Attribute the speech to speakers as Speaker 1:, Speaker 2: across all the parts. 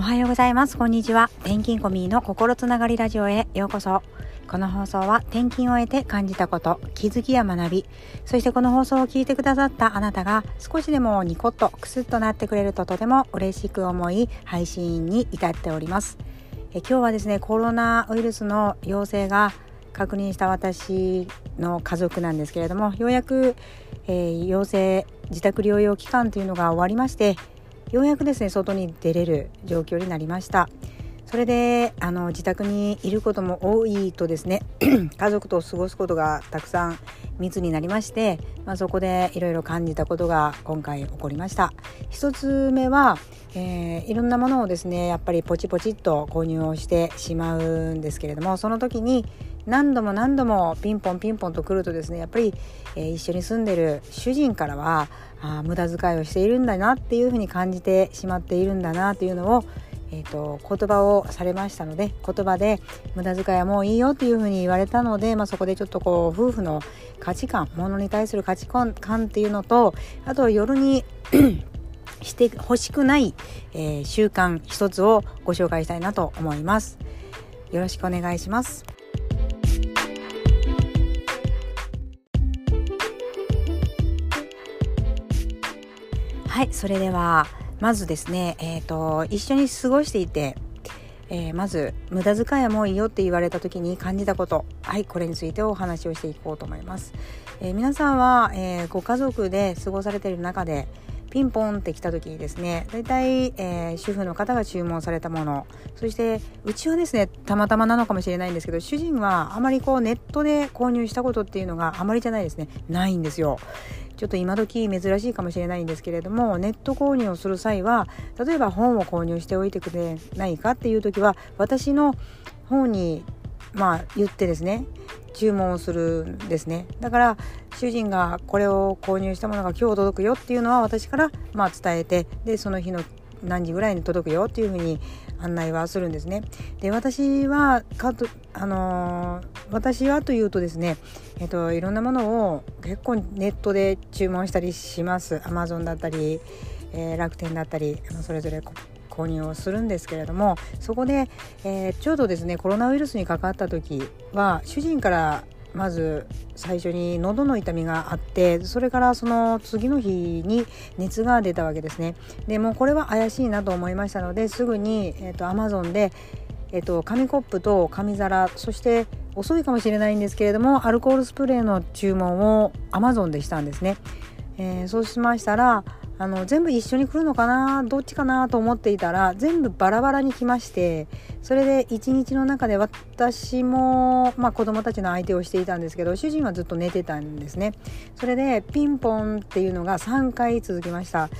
Speaker 1: おはようございます。こんにちは。転勤コミーの心つながりラジオへ。ようこそ。この放送は転勤を終えて感じたこと気づきや学びそしてこの放送を聞いてくださったあなたが少しでもニコッとクスッとなってくれるととても嬉しく思い配信に至っております。え今日はですねコロナウイルスの陽性が確認した私の家族なんですけれどもようやく、えー、陽性自宅療養期間というのが終わりましてようやくですね外に出れる状況になりました。それであの自宅にいることも多いとですね 家族と過ごすことがたくさん密になりまして、まあ、そこでいろいろ感じたことが今回起こりました。一つ目は、えー、いろんなものをですねやっぱりポチポチっと購入をしてしまうんですけれどもその時に何度も何度もピンポンピンポンと来るとですねやっぱり、えー、一緒に住んでる主人からはあ無駄遣いをしているんだなっていうふうに感じてしまっているんだなというのを、えーと、言葉をされましたので言葉で無駄遣いはもういいよっていうふうに言われたので、まあ、そこでちょっとこう夫婦の価値観ものに対する価値観っていうのとあと夜に してほしくない、えー、習慣一つをご紹介したいなと思います。よろしくお願いします。はいそれではまずですね、えーと、一緒に過ごしていて、えー、まず無駄遣いはもういいよって言われた時に感じたことはいこれについてお話をしていこうと思います、えー、皆さんは、えー、ご家族で過ごされている中でピンポンって来た時にですね大体、えー、主婦の方が注文されたもの。そしてうちはですねたまたまなのかもしれないんですけど主人はあまりこうネットで購入したことっていうのがあまりじゃないですね。ないんですよ。ちょっと今時珍しいかもしれないんですけれどもネット購入をする際は例えば本を購入しておいてくれないかっていう時は私の本にまあ言ってですね注文をするんですね。だから主人がこれを購入したものが今日届くよっていうのは私からまあ伝えてでその日の何時ぐらいに届くよっていうふうに案内はするんですね。で私はかとあのー、私はというとですね、えっと、いろんなものを結構ネットで注文したりします。アマゾンだったり、えー、楽天だったりそれぞれ購入をするんですけれどもそこで、えー、ちょうどですねコロナウイルスにかかった時は主人からまず最初に喉の痛みがあってそれからその次の日に熱が出たわけですね。でもこれは怪しいなと思いましたのですぐに、えーと、Amazon で、えーと、紙コップと紙皿そして遅いかもしれないんですけれどもアルコールスプレーの注文を Amazon でしたんですね、えー、そうしましたらあの全部一緒に来るのかな？どっちかなと思っていたら全部バラバラに来ましてそれで一日の中で私も、まあ、子供たちの相手をしていたんですけど主人はずっと寝てたんですね。それでピンポンっていうのが3回続きました。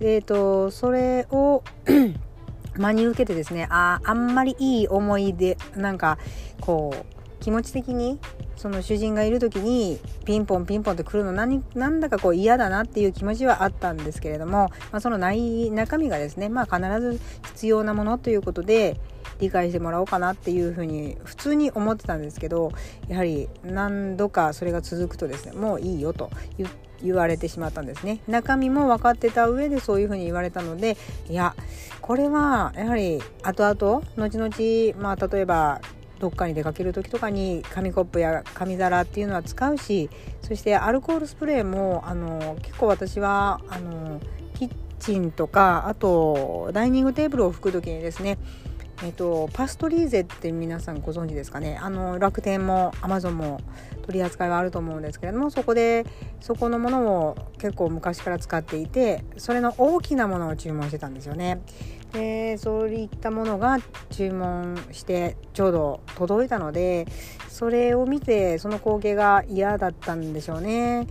Speaker 1: えーと、それを 真に受けてですねああんまりいい思い出なんかこう気持ち的にその主人がいる時にピンポンピンポンって来るの何なんだかこう嫌だなっていう気持ちはあったんですけれども、まあ、そのない中身がですね、まあ、必ず必要なものということで理解してもらおうかなっていうふうに普通に思ってたんですけどやはり何度かそれが続くとですねもういいよと言われてしまったんですね。中身も分かってた上でそういうふうに言われたのでいやこれはやはり後々後々まあ例えばどっかに出かける時とかに紙コップや紙皿っていうのは使うしそしてアルコールスプレーもあの結構私はあのキッチンとかあとダイニングテーブルを拭く時にですねえっと、パストリーゼって皆さんご存知ですかね？あの楽天もアマゾンも取り扱いはあると思うんですけれどもそこでそこのものを結構昔から使っていてそれの大きなものを注文してたんですよね。でそういったものが注文してちょうど届いたのでそれを見てその光景が嫌だったんでしょうね。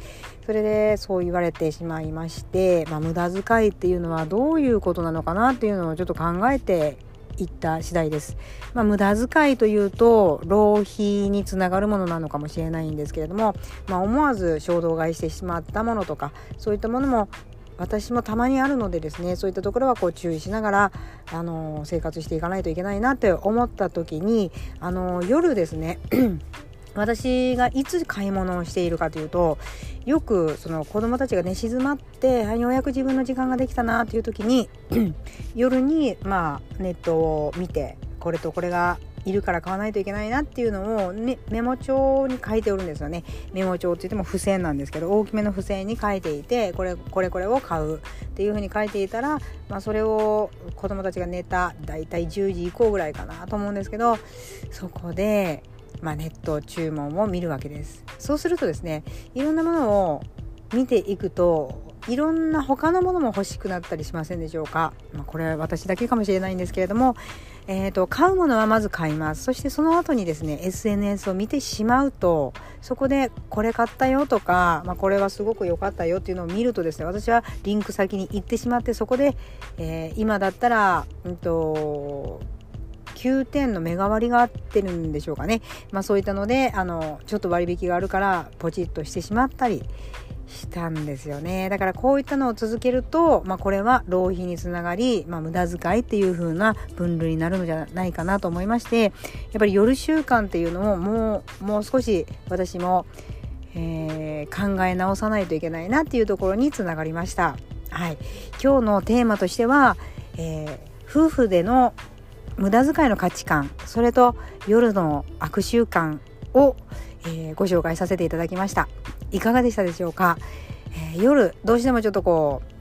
Speaker 1: それでそう言われてしまいまして、まあ、無駄遣いっていうのはどういうことなのかなっていうのをちょっと考えていった次第です。まあ、無駄遣いというと浪費につながるものなのかもしれないんですけれども、まあ、思わず衝動買いしてしまったものとかそういったものも私もたまにあるのでですねそういったところはこう注意しながらあの生活していかないといけないなって思った時にあの夜ですね私がいつ買い物をしているかというとよくその子供たちが寝静まってようやく自分の時間ができたなという時に 夜にまあネットを見てこれとこれがいるから買わないといけないなっていうのを、ね、メモ帳に書いておるんですよね。メモ帳って言っても付箋なんですけど大きめの付箋に書いていてこれこれこれを買うっていうふうに書いていたら、まあ、それを子供たちが寝ただいたい10時以降ぐらいかなと思うんですけどそこでまあ、ネット注文を見るわけです。そうするとですねいろんなものを見ていくといろんな他のものも欲しくなったりしませんでしょうか、まあ、これは私だけかもしれないんですけれども、えーと、買うものはまず買います。そしてその後にですね SNS を見てしまうとそこでこれ買ったよとか、まあ、これはすごく良かったよっていうのを見るとですね私はリンク先に行ってしまってそこで、えー、今だったら、うんと9点の目代わりが合ってるんでしょうかね。まあそういったので、あの、ちょっと割引があるからポチッとしてしまったりしたんですよね。だからこういったのを続けると、まあこれは浪費につながり、まあ無駄遣いっていう風な分類になるのじゃないかなと思いまして、やっぱり夜習慣っていうのをもう、もう少し私も、えー、考え直さないといけないなっていうところにつながりました。はい。今日のテーマとしては、えー、夫婦での無駄遣いの価値観それと夜の悪習慣を、えー、ご紹介させていただきました。いかがでしたでしょうか、えー、夜どうしてもちょっとこう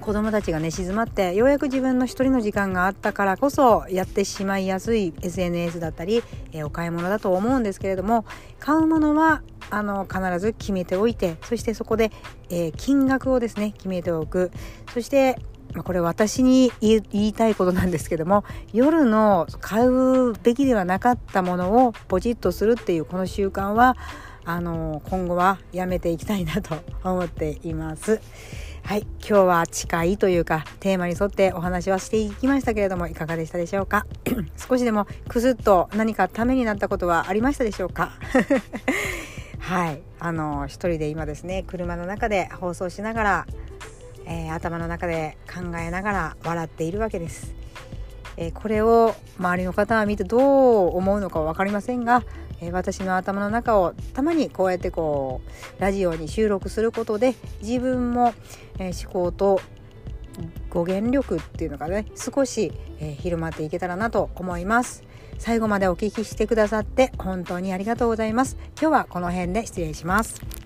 Speaker 1: 子供たちがね静まってようやく自分の一人の時間があったからこそやってしまいやすい SNS だったり、えー、お買い物だと思うんですけれども買うものはあの必ず決めておいてそしてそこで、えー、金額をですね決めておく。そしてまあ、これ私に言いたいことなんですけども夜の買うべきではなかったものをポチッとするっていうこの習慣はあの今後はやめていきたいなと思っています。はい、今日は近いというかテーマに沿ってお話はしていきましたけれどもいかがでしたでしょうか？少しでもクスッと何かためになったことはありましたでしょうか？はいあの一人で今ですね車の中で放送しながらえー、頭の中で考えながら笑っているわけです。えー、これを周りの方は見てどう思うのか分かりませんが、えー、私の頭の中をたまにこうやってこうラジオに収録することで自分も、え思考と語源力っていうのがね少し、え広まっていけたらなと思います。最後までお聞きしてくださって本当にありがとうございます。今日はこの辺で失礼します。